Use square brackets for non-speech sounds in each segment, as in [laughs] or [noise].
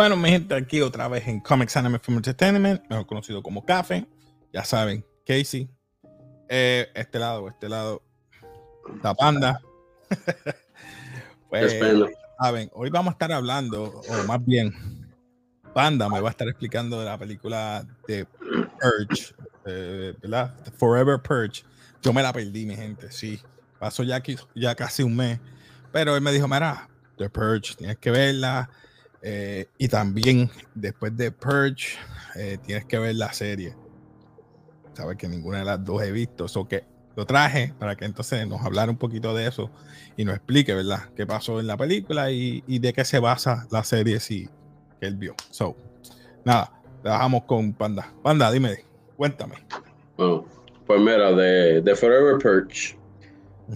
Bueno, mi gente, aquí otra vez en Comics Anime Film Entertainment, mejor conocido como Café. Ya saben, Casey. Eh, este lado, este lado, la panda. pues, saben, hoy vamos a estar hablando, o más bien, Panda me va a estar explicando de la película de Purge, eh, ¿verdad? Forever Purge. Yo me la perdí, mi gente, sí. Pasó ya, aquí, ya casi un mes. Pero él me dijo, mira, The Purge, tienes que verla eh, y también después de Purge, eh, tienes que ver la serie. Sabes que ninguna de las dos he visto. Eso que lo traje para que entonces nos hablara un poquito de eso y nos explique, ¿verdad? Qué pasó en la película y, de qué se basa la serie si, que él vio. So, nada, trabajamos con Panda. Panda, dime, cuéntame. Pues mira, de, de Forever Purge.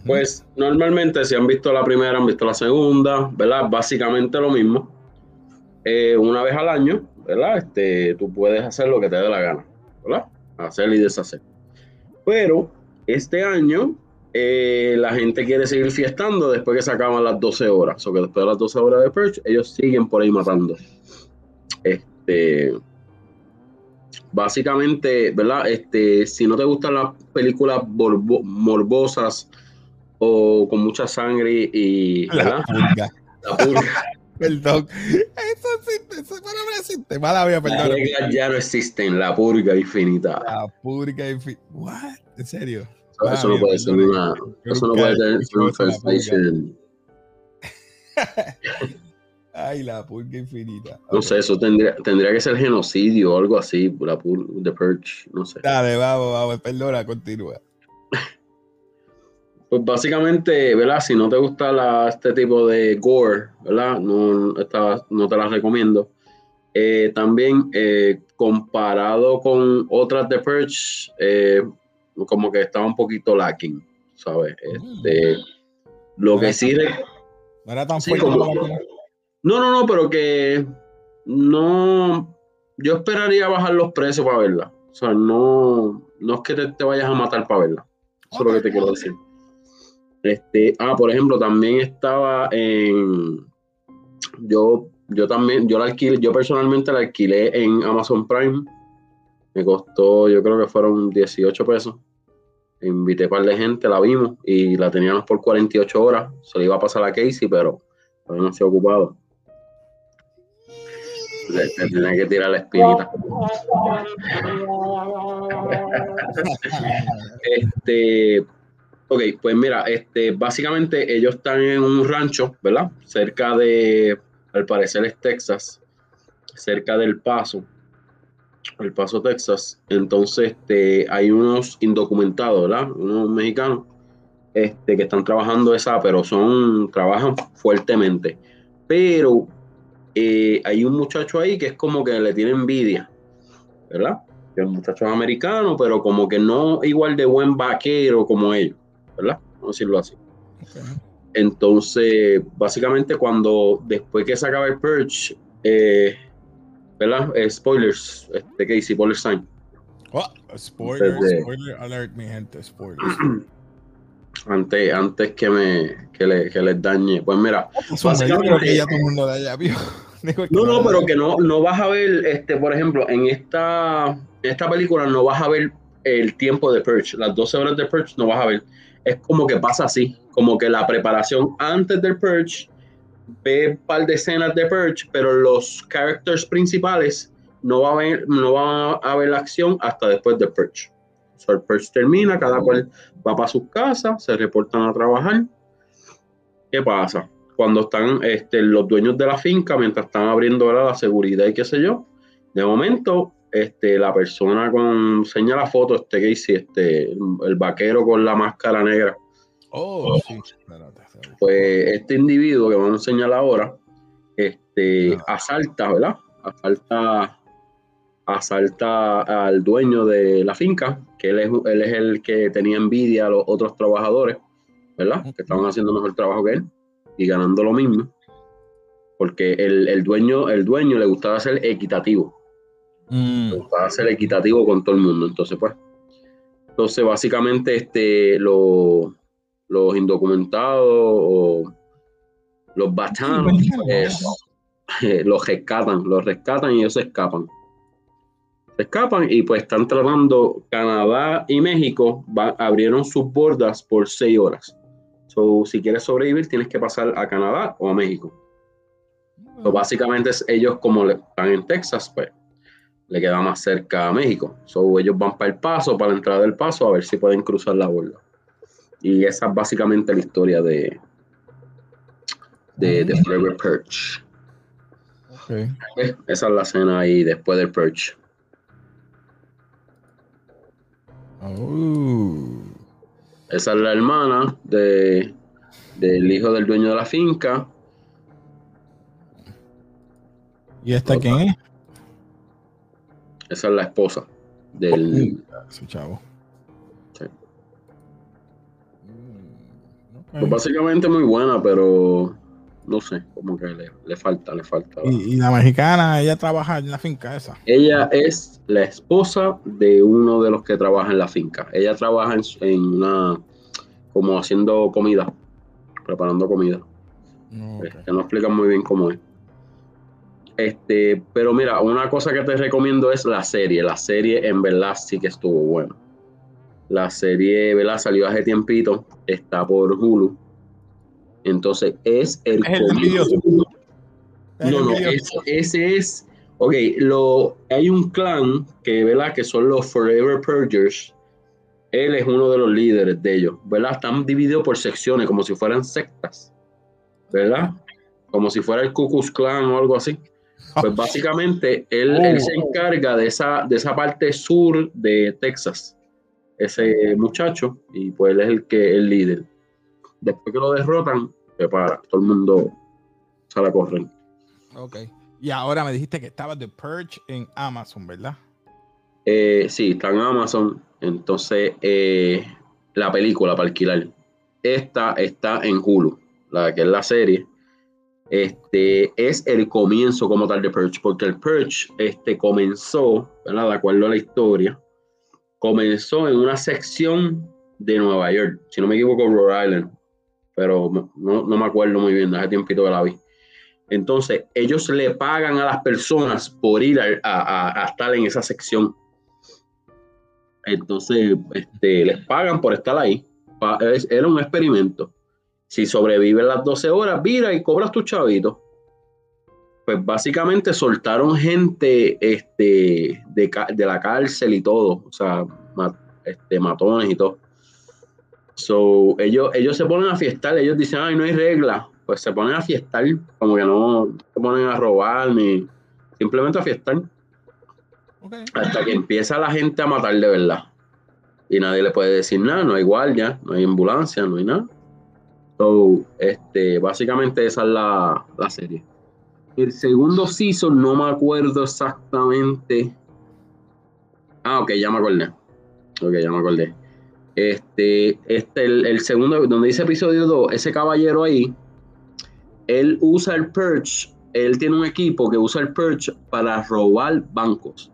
Pues normalmente si han visto la primera, han visto la segunda, ¿verdad? Básicamente lo mismo. Eh, una vez al año, ¿verdad? Este, tú puedes hacer lo que te dé la gana, ¿verdad? Hacer y deshacer. Pero este año eh, la gente quiere seguir fiestando después que se acaban las 12 horas. O que después de las 12 horas de Perch, ellos siguen por ahí matando. Este, básicamente, ¿verdad? Este, si no te gustan las películas morbosas o con mucha sangre y. La purga. Perdón. Eso existe, esa palabra existe. Mala mía, perdón. Las reglas ya no existen, la purga infinita. La purga infinita. ¿What? ¿En serio? Eso, no puede ser una. Eso no puede ser una translation. [laughs] Ay, la purga infinita. No sé, eso tendría, tendría que ser genocidio o algo así, la purga, The Purge, no sé. Dale, vamos, vamos, perdona, continúa. [laughs] Pues básicamente, ¿verdad? Si no te gusta este tipo de gore, ¿verdad? No, no te las recomiendo. Eh, también, eh, comparado con otras de Purge, eh, como que estaba un poquito lacking, ¿sabes? Este, lo que sí... No era tan fuerte No, no, no, pero que no... Yo esperaría bajar los precios para verla. O sea, no, no es que te, vayas a matar para verla. Eso es lo que te quiero decir. Este, ah, por ejemplo, también estaba en. Yo, yo también, yo la alquilé, yo personalmente la alquilé en Amazon Prime. Me costó, yo creo que fueron 18 pesos. Invité a un par de gente, la vimos y la teníamos por 48 horas. Se le iba a pasar a Casey, pero no se ocupado. Le, tenía que tirar la espinita. [laughs] este, Ok, pues mira, este, básicamente ellos están en un rancho, ¿verdad? Cerca de, al parecer es Texas, cerca del Paso, el Paso, Texas. Entonces, este, hay unos indocumentados, ¿verdad? Unos mexicanos, este, que están trabajando esa, pero son, trabajan fuertemente. Pero eh, hay un muchacho ahí que es como que le tiene envidia, ¿verdad? Que el muchacho americano, pero como que no igual de buen vaquero como ellos. ¿Verdad? Vamos a decirlo así. Entonces, básicamente cuando después que se acaba el Purge, eh, ¿verdad? Eh, spoilers, este, ¿qué dice? Spoiler sign. Oh, spoiler, spoiler alert, mi gente, spoilers. [clears throat] Antes, antes que me que, le, que les dañe. Pues mira, básicamente, ya todo el mundo de allá vio. [laughs] no, no, pero que no, no vas a ver, este, por ejemplo, en esta, en esta película no vas a ver el tiempo de Purge, las 12 horas de Purge no vas a ver es como que pasa así, como que la preparación antes del Purge, ve un par de escenas de Purge, pero los characters principales no, va a ver, no van a ver la acción hasta después del Purge. O sea, el Purge termina, cada cual va para sus casas, se reportan a trabajar. ¿Qué pasa? Cuando están este, los dueños de la finca, mientras están abriendo la seguridad y qué sé yo, de momento este, la persona con, señala la foto, este que hice, este, el, vaquero con la máscara negra. Oh, sí. Pues este individuo que vamos a enseñar ahora, este, ah. asalta, ¿verdad? Asalta, asalta al dueño de la finca, que él es, él es el que tenía envidia a los otros trabajadores, ¿verdad? Que estaban haciendo mejor trabajo que él y ganando lo mismo. Porque el, el dueño, el dueño le gustaba ser equitativo Mm. Para ser equitativo con todo el mundo. Entonces, pues. Entonces, básicamente, este, los indocumentados o los batanos, pues, los rescatan, los rescatan y ellos se escapan. Se escapan y pues están tratando Canadá y México, abrieron sus bordas por seis horas. So, si quieres sobrevivir, tienes que pasar a Canadá o a México. So, básicamente ellos como están en Texas, pues le queda más cerca a México. So, ellos van para el paso, para la entrada del paso, a ver si pueden cruzar la borda. Y esa es básicamente la historia de, de, Forever Perch. Esa es la escena ahí después del Perch. Oh. Esa es la hermana de, del hijo del dueño de la finca. ¿Y esta quién es? Esa es la esposa del. Su chavo. Mm, pues básicamente muy buena, pero no sé, como que le, falta, le falta. ¿Y, la mexicana, ella trabaja en la finca esa? Ella es la esposa de uno de los que trabaja en la finca. Ella trabaja en, una, como haciendo comida, preparando comida. Que no explican muy bien cómo es. Este, pero mira, una cosa que te recomiendo es la serie. La serie en verdad sí que estuvo buena. La serie, ¿verdad? Salió hace tiempito, está por Hulu entonces, es el, No, no, ese, es. Ok, lo, hay un clan que, ¿verdad? Que son los Forever Purgers. Él es uno de los líderes de ellos, ¿verdad? Están divididos por secciones, como si fueran sectas, ¿verdad? Como si fuera el Ku Klux Klan o algo así. Pues básicamente él, él, se oh. encarga de esa, de esa parte sur de Texas, ese muchacho, y pues él es el que el líder después que lo derrotan, se para, todo el mundo sale a correr. Ok. Y ahora me dijiste que estaba The Purge en Amazon, ¿verdad? Eh, sí, está en Amazon. Entonces, eh, la película para alquilar. Esta está en Hulu, la que es la serie. Este es el comienzo como tal de Purge, porque el Purge este, comenzó, ¿verdad? De acuerdo a la historia, comenzó en una sección de Nueva York, si no me equivoco, Rhode Island pero no, me acuerdo muy bien, hace tiempito que la vi. Entonces, ellos le pagan a las personas por ir a, estar en esa sección. Entonces, este, les pagan por estar ahí. Era un experimento. Si sobreviven las 12 horas, mira y cobras tu chavito. Pues básicamente soltaron gente este, de, de la cárcel y todo. O sea, este, matones y todo. So, ellos, ellos se ponen a fiestar, ellos dicen, ay, no hay regla. Pues se ponen a fiestar, como que no se ponen a robar ni simplemente a fiestar. Hasta que empieza la gente a matar de verdad. Y nadie le puede decir nada, no hay guardia, no hay ambulancia, no hay nada. So, este, básicamente esa es la, la serie. El segundo season no me acuerdo exactamente. Ah, ok, ya me acordé. Ok, ya me acordé. Este, este el, segundo, donde dice episodio 2, ese caballero ahí, él usa el Perch, él tiene un equipo que usa el Perch para robar bancos.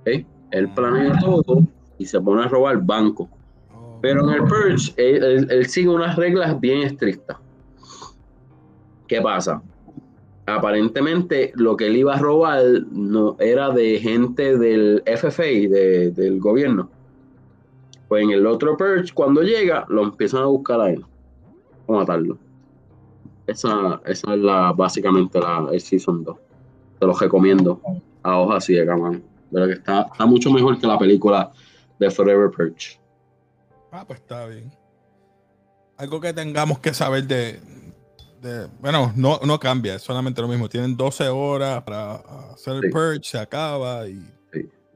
¿okay? Él planea ah. todo y se pone a robar bancos. Pero en el Perch, él, sigue unas reglas bien estrictas. ¿Qué pasa? Aparentemente lo que él iba a robar no era de gente del FFA, del gobierno pues en el otro Purge, cuando llega, lo empiezan a buscar a él. A matarlo. Esa, esa es la, básicamente la, el Season 2. Te lo recomiendo. A hojas ciegas, man. Pero que está, está mucho mejor que la película de Forever Purge. Ah, pues está bien. Algo que tengamos que saber de. de bueno, no, no cambia, es solamente lo mismo. Tienen 12 horas para hacer el Purge, se acaba y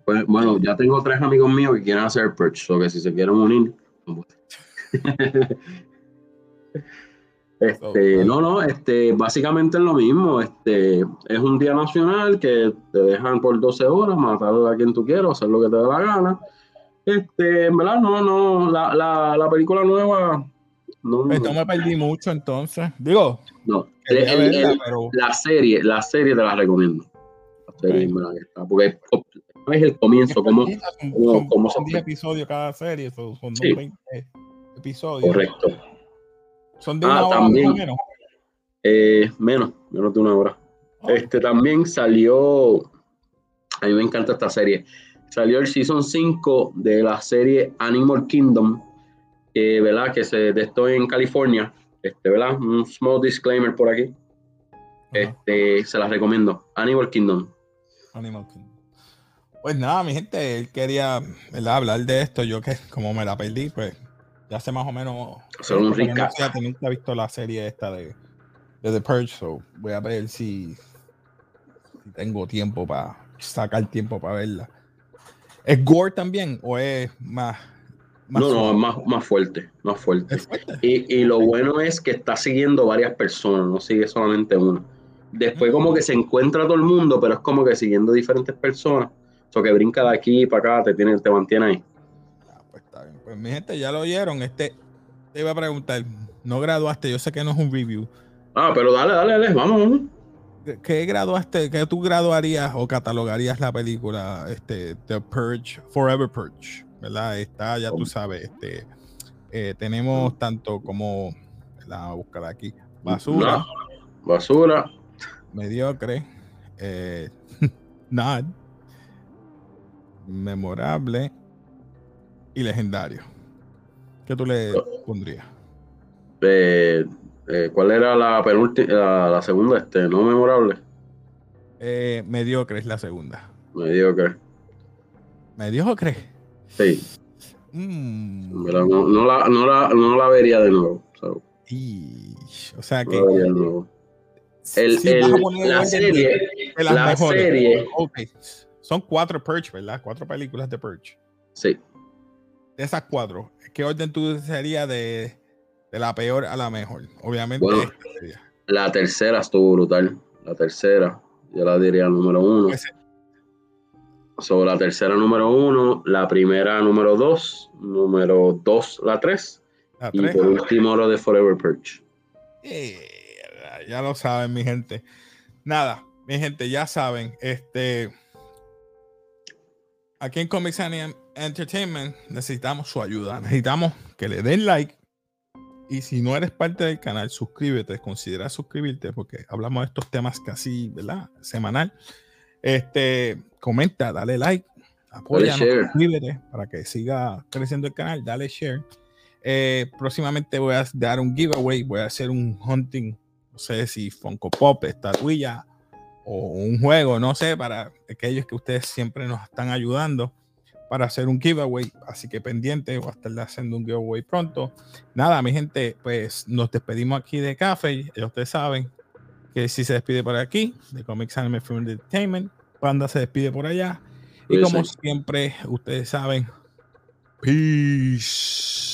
pues, bueno, ya tengo tres amigos míos que quieren hacer perch, o que si se quieren unir. [laughs] este, no, no, este, básicamente es lo mismo. Este, es un día nacional que te dejan por 12 horas matar a quien tú quieras, hacer lo que te dé la gana. Este, en verdad, no, no, la, la, la película nueva. No, Esto me perdí mucho entonces. Digo, no, la serie, la serie te la recomiendo. La serie, porque es el comienzo, como, como, son 10 episodios cada serie, son, son 20 episodios. Correcto. Son de una ah, hora también, menos. Eh, menos, menos de una hora. Este también salió, a mí me encanta esta serie, salió el Season 5 de la serie Animal Kingdom, ¿verdad? Que se de en California, este, ¿verdad? Un small disclaimer por aquí. Este, se las recomiendo. Animal Kingdom. Animal Kingdom. Pues nada, mi gente, él quería ¿verdad? hablar de esto. Yo que como me la perdí, pues ya sé más o menos. Hacer un recap. No nunca he visto la serie esta de, de The Purge, so voy a ver si tengo tiempo para sacar tiempo para verla. ¿Es gore también o es más? no, no, es más, más fuerte, más fuerte. Y, lo bueno es que está siguiendo varias personas, no sigue solamente una. Después como que se encuentra todo el mundo, pero es como que siguiendo diferentes personas. O que brinca de aquí para acá, te, tiene, te mantiene ahí. Ah, pues está bien. Pues mi gente, ya lo oyeron. Este, te iba a preguntar, no graduaste, yo sé que no es un review. Ah, pero dale, dale, dale, vamos, vamos. ¿Qué graduaste, qué tú graduarías o catalogarías la película este, The Purge, Forever Purge? ¿Verdad? Está, ya tú sabes, este, eh, tenemos tanto como, la buscar aquí, basura. basura. Mediocre. Eh, [laughs] nada. Memorable. Y legendario. ¿Qué tú le pondrías? Eh, eh, ¿Cuál era la penúltima, la, segunda, este, no memorable? Eh, mediocre es la segunda. Mediocre. ¿Mediocre? Sí. Mm. no, no, la, no, la, no, la, vería de nuevo. o sea que. El, el, la serie. la serie. Son cuatro Purge, ¿verdad? Cuatro películas de Purge. Sí. De esas cuatro, ¿qué orden tú sería de, de la peor a la mejor. Obviamente. la tercera estuvo brutal. La tercera, yo la diría número uno. Sobre la tercera número uno, la primera número dos, número dos la tres. y por último lo de Forever Perch. Eh, ya lo saben, mi gente. Nada, mi gente, ya saben, este. Aquí en Comics Entertainment necesitamos su ayuda. Necesitamos que le den like, y si no eres parte del canal, suscríbete, considera suscribirte porque hablamos de estos temas casi, ¿verdad? Semanal. Este, comenta, dale like, apoya, suscríbete para que siga creciendo el canal, dale share. Eh, próximamente voy a dar un giveaway, voy a hacer un hunting, no sé si Funko Pop, estatuilla o un juego, no sé, para aquellos que ustedes siempre nos están ayudando para hacer un giveaway. Así que pendiente, voy a estar haciendo un giveaway pronto. Nada, mi gente, pues nos despedimos aquí de Café. Ya ustedes saben que si se despide por aquí, de Comics Anime Film Entertainment, Panda se despide por allá. Y como siempre, ustedes saben, peace.